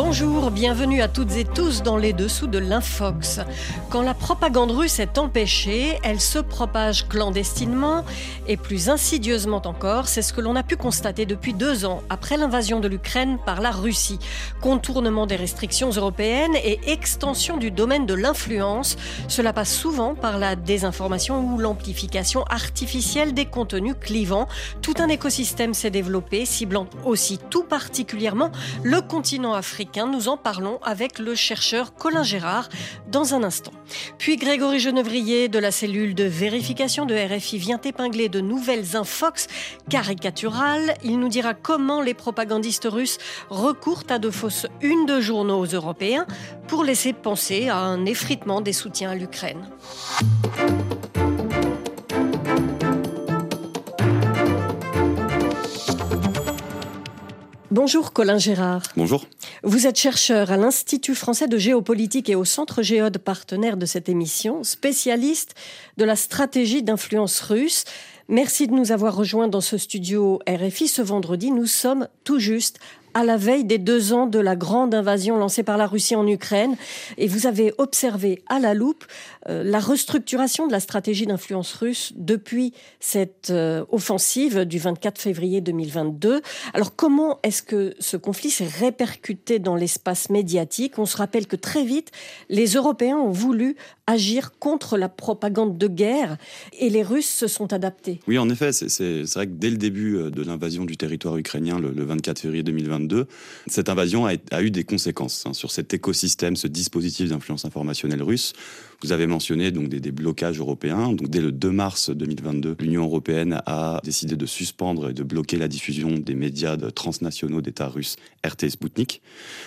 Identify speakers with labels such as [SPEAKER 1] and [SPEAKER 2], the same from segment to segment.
[SPEAKER 1] Bonjour, bienvenue à toutes et tous dans les dessous de l'Infox. Quand la propagande russe est empêchée, elle se propage clandestinement et plus insidieusement encore, c'est ce que l'on a pu constater depuis deux ans après l'invasion de l'Ukraine par la Russie. Contournement des restrictions européennes et extension du domaine de l'influence, cela passe souvent par la désinformation ou l'amplification artificielle des contenus clivants. Tout un écosystème s'est développé, ciblant aussi tout particulièrement le continent africain nous en parlons avec le chercheur Colin Gérard dans un instant. Puis Grégory Genevrier de la cellule de vérification de RFI vient épingler de nouvelles infox caricaturales. Il nous dira comment les propagandistes russes recourent à de fausses unes de journaux européens pour laisser penser à un effritement des soutiens à l'Ukraine. Bonjour Colin Gérard.
[SPEAKER 2] Bonjour.
[SPEAKER 1] Vous êtes chercheur à l'Institut français de géopolitique et au Centre Géode, partenaire de cette émission, spécialiste de la stratégie d'influence russe. Merci de nous avoir rejoints dans ce studio RFI ce vendredi. Nous sommes tout juste à la veille des deux ans de la grande invasion lancée par la Russie en Ukraine. Et vous avez observé à la loupe euh, la restructuration de la stratégie d'influence russe depuis cette euh, offensive du 24 février 2022. Alors comment est-ce que ce conflit s'est répercuté dans l'espace médiatique? On se rappelle que très vite, les Européens ont voulu agir contre la propagande de guerre et les Russes se sont adaptés.
[SPEAKER 2] Oui, en effet, c'est vrai que dès le début euh, de l'invasion du territoire ukrainien, le, 24 février 2022, cette invasion a, eu des conséquences hein, sur cet écosystème, ce dispositif d'influence informationnelle russe. Vous avez mentionné donc des, blocages européens. Dès le 2 mars 2022, l'Union européenne a décidé de suspendre et de bloquer la diffusion des médias transnationaux d'État russes RT Sputnik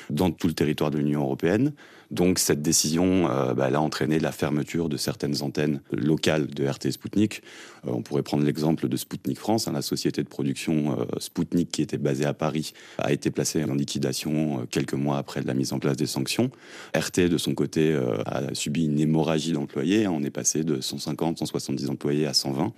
[SPEAKER 2] dans tout le territoire de l'Union européenne. Donc cette décision euh, bah, a entraîné la fermeture de certaines antennes locales de RT Sputnik. Euh, on pourrait prendre l'exemple de Sputnik France, hein, la société de production euh, Sputnik qui était basée à Paris a été placée en liquidation quelques mois après la mise en place des sanctions. RT de son côté a subi une hémorragie d'employés. Hein. on est passé de 150, 170 employés à 120.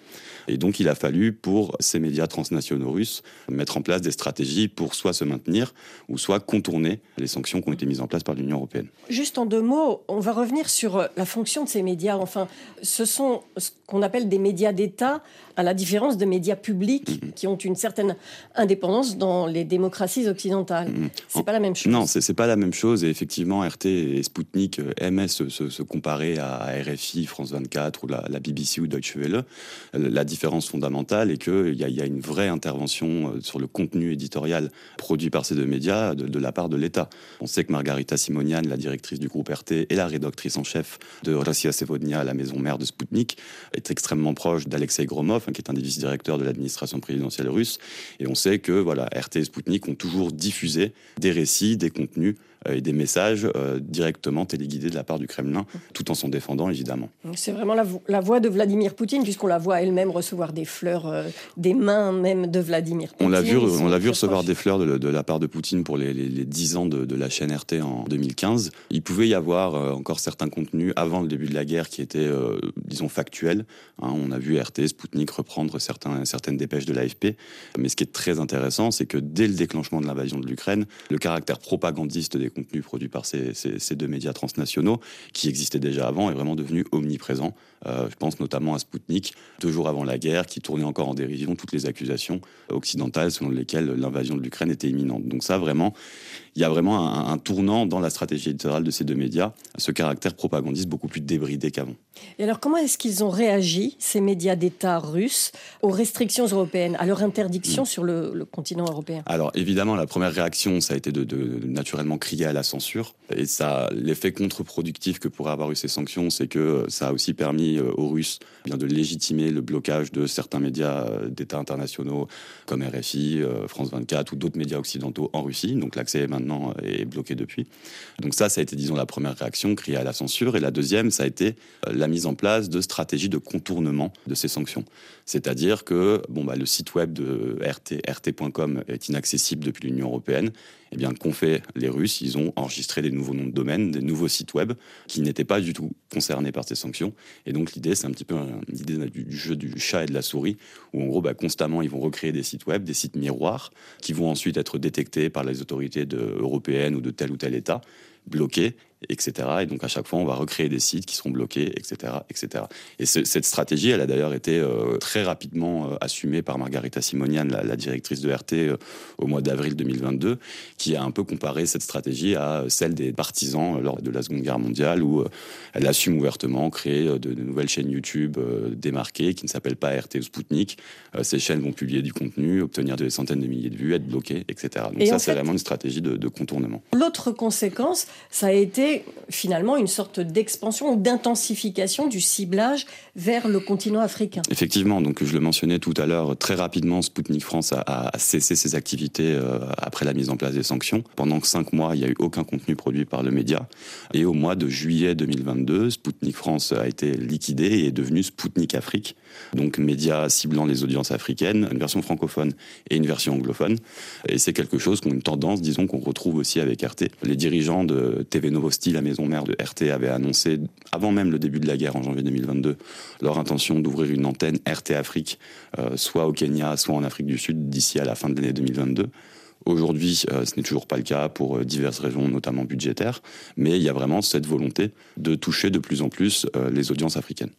[SPEAKER 2] Et donc il a fallu pour ces médias transnationaux russes mettre en place des stratégies pour soit se maintenir ou soit contourner les sanctions qui ont été mises en place par l'Union européenne.
[SPEAKER 1] Juste en deux mots, on va revenir sur euh, la fonction de ces médias. Enfin, ce sont ce qu'on appelle des médias d'État, à la différence de médias publics mm-hmm. qui ont une certaine indépendance dans les démocraties occidentales. Mm-hmm. C'est pas la même chose.
[SPEAKER 2] Non, c'est pas la même chose. Et effectivement, RT et Sputnik euh, aimaient se, comparer à RFI, France 24 ou la, BBC ou Deutsche Welle. La différence fondamentale est qu'il y, a, y a une vraie intervention euh, sur le contenu éditorial produit par ces deux médias de, de la part de l'État. On sait que Margarita Simonian, la directrice du groupe RT et la rédactrice en chef de Rossiya Sevodnia, la maison mère de Sputnik, est extrêmement proche d'Alexei Gromov, hein, qui est un des vice-directeurs de l'administration présidentielle russe. Et on sait que voilà, RT et Sputnik ont toujours diffusé des récits, des contenus euh, et des messages euh, directement téléguidés de la part du Kremlin, tout en s'en défendant évidemment.
[SPEAKER 1] C'est vraiment la, voix de Vladimir Poutine, puisqu'on la voit elle-même recevoir des fleurs euh, des mains même de Vladimir Poutine.
[SPEAKER 2] On l'a vu, on l'a vu recevoir des fleurs de, la part de Poutine pour les, les, 10 ans de, la chaîne RT en 2015. Il pouvait y avoir encore certains contenus avant le début de la guerre qui étaient, disons, factuels. Hein. on a vu RT, Sputnik reprendre certains, certaines dépêches de l'AFP. Mais ce qui est très intéressant, c'est que dès le déclenchement de l'invasion de l'Ukraine, le caractère propagandiste des contenus produits par ces, deux médias transnationaux, qui existaient déjà avant, est vraiment devenu omniprésent. Euh, je pense notamment à Sputnik, deux jours avant la guerre, qui tournait encore en dérision toutes les accusations occidentales selon lesquelles l'invasion de l'Ukraine était imminente. Donc ça, vraiment, il y a vraiment un, tournant dans la stratégie éditoriale de ces deux médias, ce caractère propagandiste beaucoup plus débridé qu'avant.
[SPEAKER 1] Et alors, comment est-ce qu'ils ont réagi, ces médias d'État russes, aux restrictions européennes, à leur interdiction mm. sur le, continent européen?
[SPEAKER 2] Alors, évidemment, la première réaction, ça a été de, de naturellement crier à la censure. Et ça, l'effet contre-productif que pourraient avoir eu ces sanctions, c'est que ça a aussi permis euh, aux Russes eh bien, de légitimer le blocage de certains médias euh, d'État internationaux comme RFI, euh, France 24 ou d'autres médias occidentaux en Russie. Donc, l'accès maintenant est bloqué depuis. Donc ça, ça a été été, disons, la première réaction, crier à la censure. Et la deuxième, ça a été euh, la mise en place de stratégies de contournement de ces sanctions. C'est-à-dire que bon, bah, le site web de RT, rt.com est inaccessible depuis l'Union européenne. Eh bien, qu'ont fait les Russes? Ils ont enregistré des nouveaux noms de domaine, des nouveaux sites web qui n'étaient pas du tout concernés par ces sanctions. Et donc, l'idée, c'est un petit peu l'idée du, jeu du chat et de la souris, où en gros, bah, constamment, ils vont recréer des sites web, des sites miroirs, qui vont ensuite être détectés par les autorités européennes ou de tel ou tel État, bloqués etc. Et donc à chaque fois, on va recréer des sites qui seront bloqués, etc., etc. Et cette stratégie, elle a d'ailleurs été euh, très rapidement euh, assumée par Margarita Simonian, la, directrice de RT, euh, au mois d'avril 2022, qui a un peu comparé cette stratégie à celle des partisans lors de la Seconde Guerre mondiale, où elle assume ouvertement créer de, de nouvelles chaînes YouTube démarquées qui ne s'appellent pas RT ou Sputnik. ces chaînes vont publier du contenu, obtenir des centaines de milliers de vues, être bloquées, etc. Donc ça, c'est vraiment une stratégie de, de contournement.
[SPEAKER 1] L'autre conséquence, ça a été finalement une sorte d'expansion ou d'intensification du ciblage vers le continent africain.
[SPEAKER 2] Effectivement, donc je le mentionnais tout à l'heure, très rapidement, Sputnik France a, cessé ses activités euh, après la mise en place des sanctions. Pendant cinq mois, il n'y a eu aucun contenu produit par le média. Et au mois de juillet 2022, Sputnik France a été liquidé et est devenu Sputnik Afrique, donc média ciblant les audiences africaines, une version francophone et une version anglophone. Et c'est quelque chose qu'on une tendance, disons, qu'on retrouve aussi avec RT. Les dirigeants de TV Novosti la maison mère de RT, avait annoncé, avant même le début de la guerre en janvier 2022, leur intention d'ouvrir une antenne RT Afrique, euh, soit au Kenya, soit en Afrique du Sud, d'ici à la fin de l'année 2022. Aujourd'hui, euh, ce n'est toujours pas le cas pour euh, diverses raisons, notamment budgétaires, mais il y a vraiment cette volonté de toucher de plus en plus les audiences africaines.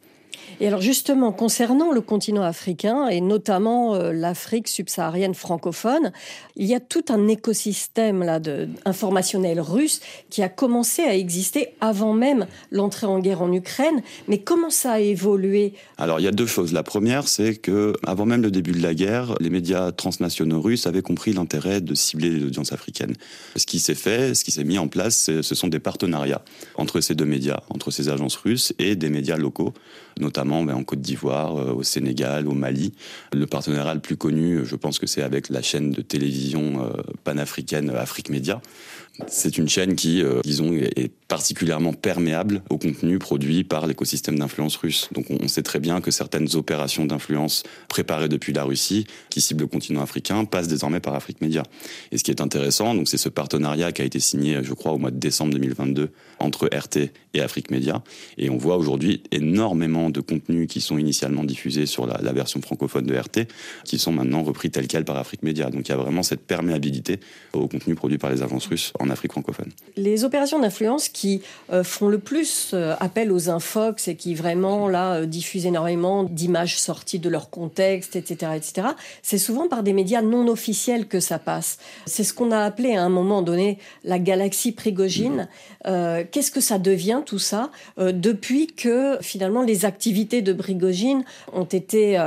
[SPEAKER 1] Et alors justement, concernant le continent africain et notamment euh, l'Afrique subsaharienne francophone, il y a tout un écosystème là de, informationnel russe qui a commencé à exister avant même l'entrée en guerre en Ukraine. Mais comment ça a évolué?
[SPEAKER 2] Alors il y a deux choses. La première, c'est que avant même le début de la guerre, les médias transnationaux russes avaient compris l'intérêt de cibler les audiences africaines. Ce qui s'est fait, ce qui s'est mis en place, ce sont des partenariats entre ces deux médias, entre ces agences russes et des médias locaux, notamment ben, en Côte d'Ivoire, euh, au Sénégal, au Mali. Le partenariat le plus connu, je pense que c'est avec la chaîne de télévision euh, panafricaine Afrique Média, c'est une chaîne qui, euh, disons, est particulièrement perméable au contenu produit par l'écosystème d'influence russe. Donc on sait très bien que certaines opérations d'influence préparées depuis la Russie, qui ciblent le continent africain, passent désormais par Afrique Média. Et ce qui est intéressant, donc c'est ce partenariat qui a été signé, je crois, au mois de décembre 2022 entre RT et Afrique Média. Et on voit aujourd'hui énormément de contenus qui sont initialement diffusés sur la, version francophone de RT, qui sont maintenant repris tels quels par Afrique Média. Donc il y a vraiment cette perméabilité au contenu produit par les agences russes Afrique francophone.
[SPEAKER 1] Les opérations d'influence qui euh, font le plus euh, appel aux infox et qui vraiment là euh, diffusent énormément d'images sorties de leur contexte, etc., etc. C'est souvent par des médias non officiels que ça passe. C'est ce qu'on a appelé à un moment donné la galaxie Prigogine. Qu'est-ce que ça devient tout ça depuis que finalement les activités de Prigogine ont été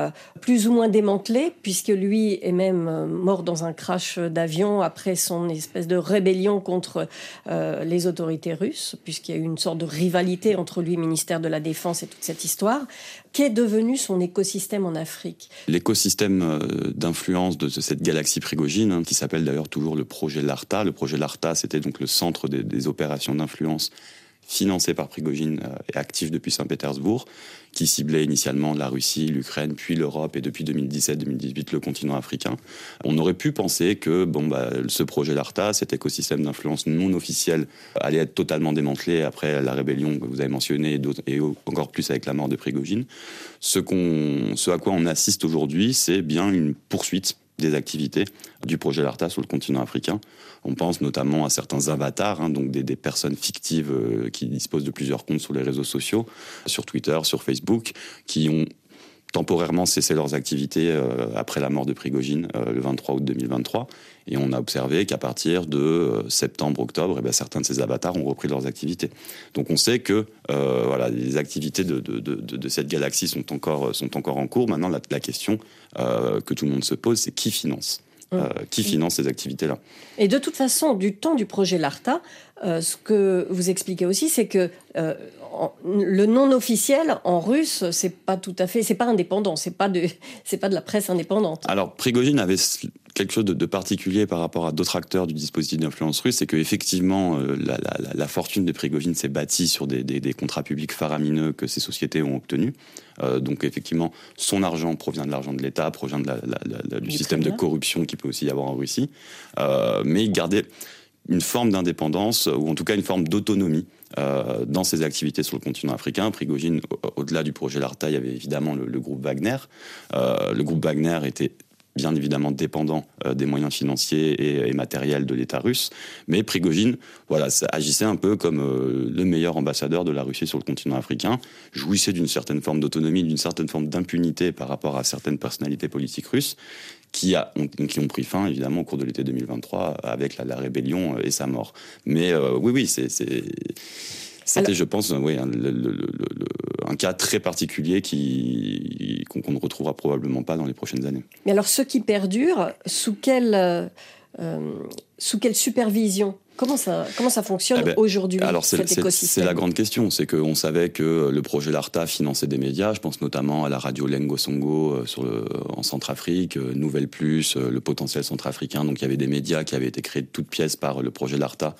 [SPEAKER 1] plus ou moins démantelées, puisque lui est même mort dans un crash d'avion après son espèce de rébellion contre euh, les autorités russes, puisqu'il y a eu une sorte de rivalité entre lui, ministère de la Défense et toute cette histoire. Qu'est devenu son écosystème en Afrique?
[SPEAKER 2] L'écosystème euh, d'influence de cette galaxie Prigogine, hein, qui s'appelle d'ailleurs toujours le projet LARTA. Le projet LARTA, c'était donc le centre des opérations d'influence financé par Prigogine euh, et actif depuis Saint-Pétersbourg, qui ciblait initialement la Russie, l'Ukraine, puis l'Europe et depuis 2017-2018 le continent africain. On aurait pu penser que bon, bah, ce projet LARTA, cet écosystème d'influence non officiel, allait être totalement démantelé après la rébellion que vous avez mentionnée et encore plus avec la mort de Prigogine. Ce, ce à quoi on assiste aujourd'hui, c'est bien une poursuite des activités du projet LARTA sur le continent africain. On pense notamment à certains avatars, hein, donc des, personnes fictives euh, qui disposent de plusieurs comptes sur les réseaux sociaux, sur Twitter, sur Facebook, qui ont temporairement cessé leurs activités euh, après la mort de Prigogine euh, le 23 août 2023. Et on a observé qu'à partir de septembre-octobre, eh certains de ces avatars ont repris leurs activités. Donc on sait que voilà, les activités de, de, cette galaxie sont encore, sont encore en cours. Maintenant, la question que tout le monde se pose, c'est qui finance? Euh, mm. qui finance ces activités-là.
[SPEAKER 1] Et de toute façon, du temps du projet LARTA, euh, ce que vous expliquez aussi, c'est que euh, le non officiel en russe, c'est pas tout à fait, c'est pas indépendant, c'est pas de, c'est pas de la presse indépendante.
[SPEAKER 2] Alors Prigogine avait quelque chose de, particulier par rapport à d'autres acteurs du dispositif d'influence russe, c'est que effectivement euh, la, fortune de Prigogine s'est bâtie sur des, contrats publics faramineux que ces sociétés ont obtenus. Euh, donc effectivement, son argent provient de l'argent de l'État, provient du système de corruption qui peut aussi y avoir en Russie, euh, mais il gardait une forme d'indépendance ou en tout cas une forme d'autonomie dans ses activités sur le continent africain. Prigogine, au-delà du projet Larta, il y avait évidemment le, le groupe Wagner. le groupe Wagner était bien évidemment dépendant euh, des moyens financiers et, matériels de l'État russe. Mais Prigogine, voilà, agissait un peu comme euh, le meilleur ambassadeur de la Russie sur le continent africain, jouissait d'une certaine forme d'autonomie, d'une certaine forme d'impunité par rapport à certaines personnalités politiques russes qui, a, ont, qui ont pris fin évidemment au cours de l'été 2023 avec la, rébellion et sa mort. Mais euh, oui, oui, c'est c'était, je pense, oui, un, cas très particulier qui, qu'on, ne retrouvera probablement pas dans les prochaines années.
[SPEAKER 1] Mais alors, ce qui perdure, sous quelle, euh, sous quelle supervision? Comment ça, comment ça fonctionne eh ben, aujourd'hui, cet écosystème
[SPEAKER 2] C'est la grande question. C'est qu'on savait que le projet LARTA finançait des médias. Je pense notamment à la radio Lengo Songo euh, sur le, en Centrafrique, euh, Nouvelle Plus, euh, le potentiel centrafricain. Donc il y avait des médias qui avaient été créés de toutes pièces par le projet LARTA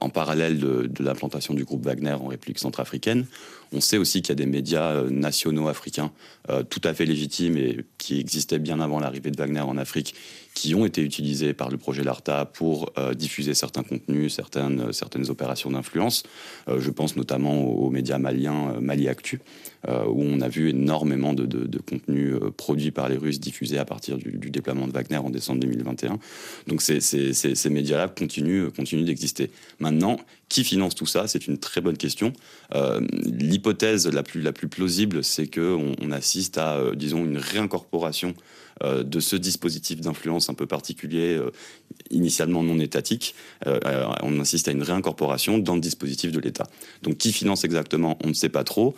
[SPEAKER 2] en parallèle de, de l'implantation du groupe Wagner en République centrafricaine. On sait aussi qu'il y a des médias nationaux africains tout à fait légitimes et qui existaient bien avant l'arrivée de Wagner en Afrique, qui ont été utilisés par le projet LARTA pour diffuser certains contenus certaines, opérations d'influence. Euh, je pense notamment aux, médias maliens euh, Mali Actu, euh, où on a vu énormément de, de, contenus produits par les Russes diffusés à partir du, déploiement de Wagner en décembre 2021. Donc ces, médias-là continuent, continuent d'exister. Maintenant, qui finance tout ça? C'est une très bonne question. L'hypothèse la plus, la plus plausible, c'est qu'on on assiste à, disons, une réincorporation euh, de ce dispositif d'influence un peu particulier, euh, initialement non étatique. Euh, on insiste à une réincorporation dans le dispositif de l'État. Donc qui finance exactement On ne sait pas trop.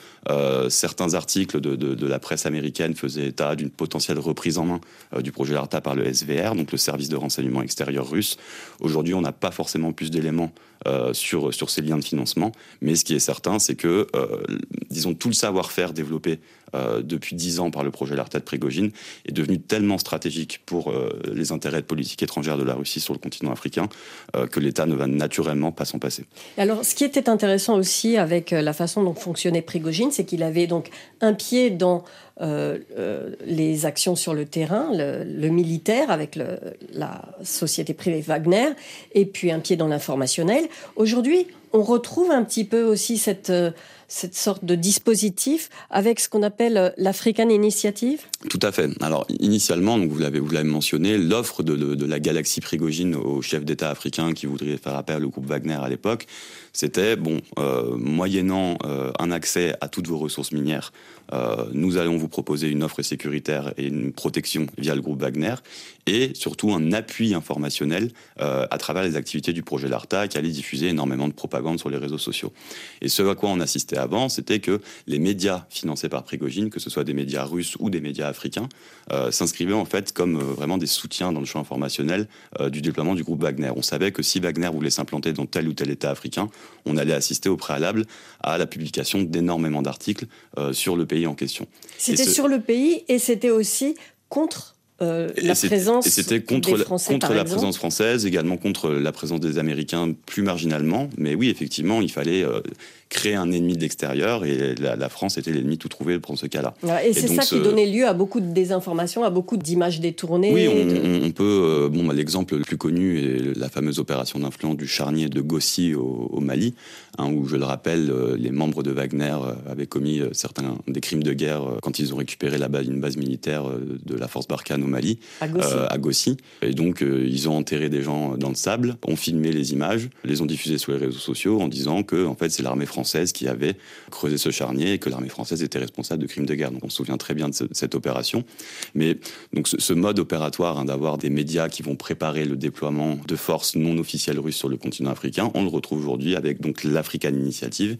[SPEAKER 2] certains articles de, la presse américaine faisaient état d'une potentielle reprise en main du projet LARTA par le SVR, donc le service de renseignement extérieur russe. Aujourd'hui, on n'a pas forcément plus d'éléments sur, sur ces liens de financement, mais ce qui est certain, c'est que, disons, tout le savoir-faire développé depuis dix ans par le projet LARTA de Prigogine est devenu tellement stratégique pour euh, les intérêts de politique étrangère de la Russie sur le continent africain euh, que l'État ne va naturellement pas s'en passer.
[SPEAKER 1] Alors, ce qui était intéressant aussi avec euh, la façon dont fonctionnait Prigogine, c'est qu'il avait donc un pied dans les actions sur le terrain, le, militaire avec la société privée Wagner, et puis un pied dans l'informationnel. Aujourd'hui, on retrouve un petit peu aussi cette cette sorte de dispositif avec ce qu'on appelle euh, l'African Initiative
[SPEAKER 2] Tout à fait. Alors, initialement, vous l'avez mentionné, l'offre de, la galaxie Prigogine aux chefs d'État africains qui voudraient faire appel au groupe Wagner à l'époque, c'était bon, euh, moyennant euh, un accès à toutes vos ressources minières, euh, nous allons vous proposer une offre sécuritaire et une protection via le groupe Wagner, et surtout un appui informationnel à travers les activités du projet LARTA qui allait diffuser énormément de propagande sur les réseaux sociaux. Et ce à quoi on assistait avant, c'était que les médias financés par Prigogine, que ce soit des médias russes ou des médias africains, s'inscrivaient en fait comme vraiment des soutiens dans le champ informationnel du déploiement du groupe Wagner. On savait que si Wagner voulait s'implanter dans tel ou tel État africain, on allait assister au préalable à la publication d'énormément d'articles euh, sur le pays en question.
[SPEAKER 1] C'était sur le pays et c'était aussi contre euh, la présence
[SPEAKER 2] c'était contre,
[SPEAKER 1] des Français,
[SPEAKER 2] contre la présence française, également contre la présence des Américains plus marginalement. Mais oui, effectivement, il fallait euh, créer un ennemi de l'extérieur et la, France était l'ennemi tout trouvé pour ce cas-là.
[SPEAKER 1] Et, c'est ça qui donnait lieu à beaucoup de désinformation, à beaucoup d'images détournées.
[SPEAKER 2] Oui, on, peut. Euh, bon, bah, l'exemple le plus connu est la fameuse opération d'influence du charnier de Gossi au, Mali, hein, où, je le rappelle, euh, les membres de Wagner euh, avaient commis certains des crimes de guerre quand ils ont récupéré la base, une base militaire de la force Barkhane au Mali,
[SPEAKER 1] à
[SPEAKER 2] Gossi. Et donc, ils ont enterré des gens dans le sable, ont filmé les images, les ont diffusées sur les réseaux sociaux en disant que, en fait, c'est l'armée française qui avait creusé ce charnier et que l'armée française était responsable de crimes de guerre. Donc on se souvient très bien de, cette opération. Mais donc ce, mode opératoire hein, d'avoir des médias qui vont préparer le déploiement de forces non officielles russes sur le continent africain, on le retrouve aujourd'hui avec donc l'African Initiative,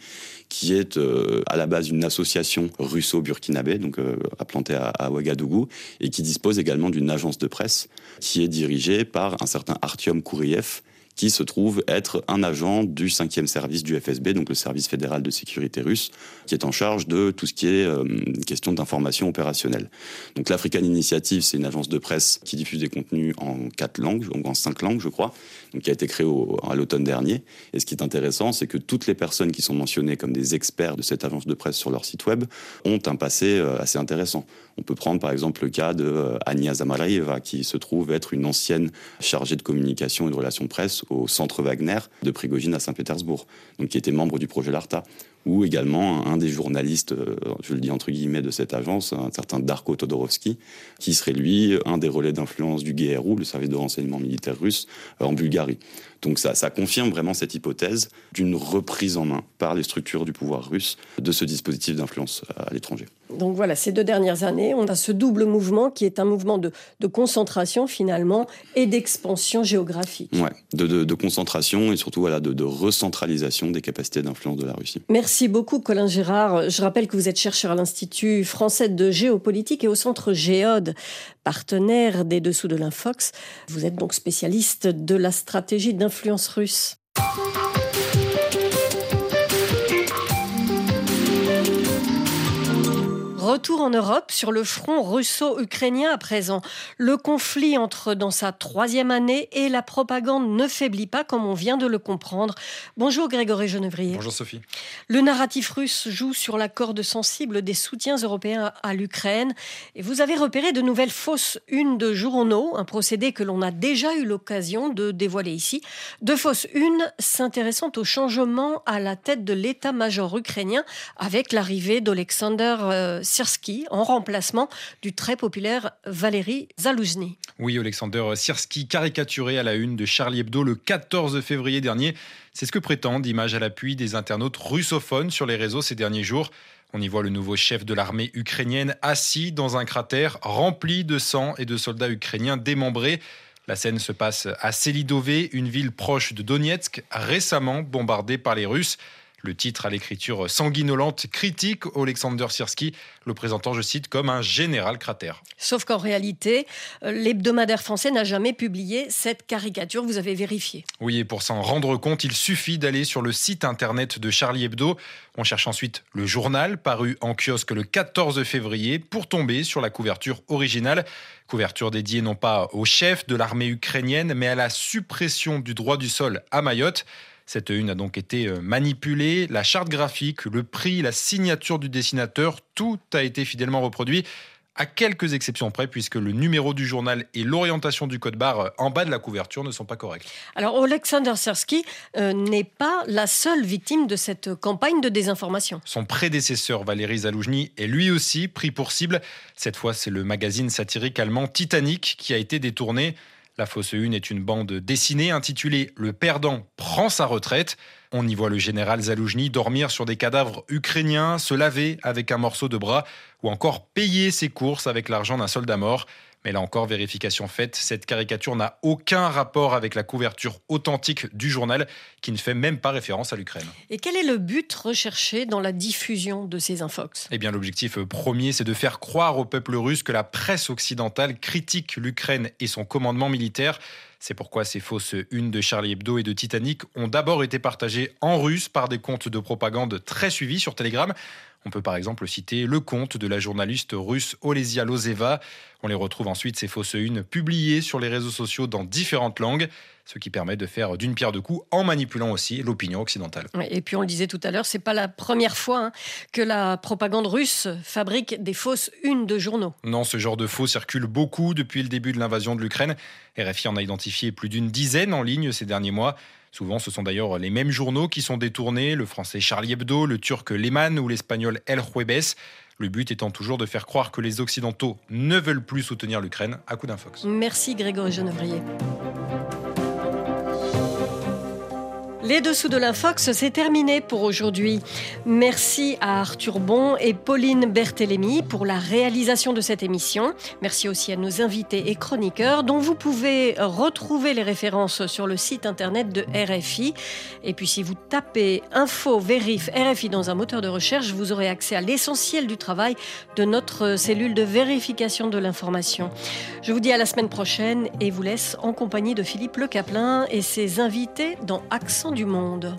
[SPEAKER 2] qui est euh, à la base une association russo-burkinabé, donc euh, implantée à, à, Ouagadougou, et qui dispose également d'une agence de presse qui est dirigée par un certain Artyom Kouriev, qui se trouve être un agent du 5e service du FSB, donc le service fédéral de sécurité russe, qui est en charge de tout ce qui est euh, question d'information opérationnelle. Donc l'African Initiative, c'est une agence de presse qui diffuse des contenus en quatre langues, donc en cinq langues, je crois, donc qui a été créée à l'automne dernier. Et ce qui est intéressant, c'est que toutes les personnes qui sont mentionnées comme des experts de cette agence de presse sur leur site web ont un passé euh, assez intéressant. On peut prendre par exemple le cas de euh, Ania Zamaraeva, qui se trouve être une ancienne chargée de communication et de relations presse au centre Wagner de Prigogine à Saint-Pétersbourg, qui était membre du projet Larta ou également un des journalistes, euh, je le dis entre guillemets, de cette agence, un certain Darko Todorovski, qui serait lui un des relais d'influence du GRU, le service de renseignement militaire russe, en Bulgarie. Donc ça, ça confirme vraiment cette hypothèse d'une reprise en main par les structures du pouvoir russe de ce dispositif d'influence à l'étranger.
[SPEAKER 1] Donc voilà, ces deux dernières années, on a ce double mouvement qui est un mouvement de, concentration finalement et d'expansion géographique.
[SPEAKER 2] Ouais, de, concentration et surtout voilà, de, de recentralisation des capacités d'influence de la Russie.
[SPEAKER 1] Merci beaucoup Colin Gérard. Je rappelle que vous êtes chercheur à l'Institut français de géopolitique et au centre Géode, partenaire des dessous de l'Infox. Vous êtes donc spécialiste de la stratégie d'influence russe. Retour en Europe sur le front russo-ukrainien à présent. Le conflit entre dans sa troisième année et la propagande ne faiblit pas comme on vient de le comprendre. Bonjour Grégory Genevrier.
[SPEAKER 3] Bonjour Sophie.
[SPEAKER 1] Le narratif russe joue sur la corde sensible des soutiens européens à l'Ukraine et vous avez repéré de nouvelles fausses unes de journaux, un procédé que l'on a déjà eu l'occasion de dévoiler ici. De fausses unes s'intéressant au changement à la tête de l'état-major ukrainien avec l'arrivée d'Alexander euh, Sirski en remplacement du très populaire Valéry Zalouzny.
[SPEAKER 3] Oui, Alexander Sirski, caricaturé à la une de Charlie Hebdo le 14 février dernier. C'est ce que prétendent, images à l'appui, des internautes russophones sur les réseaux ces derniers jours. On y voit le nouveau chef de l'armée ukrainienne assis dans un cratère rempli de sang et de soldats ukrainiens démembrés. La scène se passe à Selidové, une ville proche de Donetsk, récemment bombardée par les Russes. Le titre à l'écriture sanguinolente critique Alexander Sirski, le présentant, je cite, comme un général cratère.
[SPEAKER 1] Sauf qu'en réalité, euh, l'hebdomadaire français n'a jamais publié cette caricature, vous avez vérifié.
[SPEAKER 3] Oui, et pour s'en rendre compte, il suffit d'aller sur le site internet de Charlie Hebdo. On cherche ensuite le journal, paru en kiosque le 14 février, pour tomber sur la couverture originale. Couverture dédiée non pas au chef de l'armée ukrainienne, mais à la suppression du droit du sol à Mayotte. Cette une a donc été euh, manipulée. La charte graphique, le prix, la signature du dessinateur, tout a été fidèlement reproduit à quelques exceptions près, puisque le numéro du journal et l'orientation du code barre euh, en bas de la couverture ne sont pas corrects.
[SPEAKER 1] Alors, Alexander Sersky euh, n'est pas la seule victime de cette campagne de désinformation.
[SPEAKER 3] Son prédécesseur, Valéry Zaloujny, est lui aussi pris pour cible. Cette fois, c'est le magazine satirique allemand Titanic qui a été détourné. La fausse une est une bande dessinée intitulée Le perdant prend sa retraite. On y voit le général Zaloujny dormir sur des cadavres ukrainiens, se laver avec un morceau de bras ou encore payer ses courses avec l'argent d'un soldat mort. Mais là encore, vérification faite, cette caricature n'a aucun rapport avec la couverture authentique du journal, qui ne fait même pas référence à l'Ukraine.
[SPEAKER 1] Et quel est le but recherché dans la diffusion de ces infox?
[SPEAKER 3] Eh bien, l'objectif premier, c'est de faire croire au peuple russe que la presse occidentale critique l'Ukraine et son commandement militaire. C'est pourquoi ces fausses unes de Charlie Hebdo et de Titanic ont d'abord été partagées en russe par des comptes de propagande très suivis sur Telegram. On peut par exemple citer le compte de la journaliste russe Olesia Lozeva. On les retrouve ensuite, ces fausses unes, publiées sur les réseaux sociaux dans différentes langues, ce qui permet de faire d'une pierre deux coups en manipulant aussi l'opinion occidentale.
[SPEAKER 1] Et puis on le disait tout à l'heure, c'est pas la première fois hein, que la propagande russe fabrique des fausses unes de journaux.
[SPEAKER 3] Non, ce genre de faux circule beaucoup depuis le début de l'invasion de l'Ukraine. RFI en a identifié plus d'une dizaine en ligne ces derniers mois. Souvent, ce sont d'ailleurs les mêmes journaux qui sont détournés, le français Charlie Hebdo, le turc Lehman ou l'espagnol El Jueves. Le but étant toujours de faire croire que les Occidentaux ne veulent plus soutenir l'Ukraine à coup d'infox.
[SPEAKER 1] Merci Grégory Genevrier. Les dessous de l'Infox, c'est terminé pour aujourd'hui. Merci à Arthur Bon et Pauline Berthélémy pour la réalisation de cette émission. Merci aussi à nos invités et chroniqueurs dont vous pouvez retrouver les références sur le site internet de RFI. Et puis si vous tapez info vérif RFI dans un moteur de recherche, vous aurez accès à l'essentiel du travail de notre cellule de vérification de l'information. Je vous dis à la semaine prochaine et vous laisse en compagnie de Philippe Le Caplin et ses invités dans Accent du monde.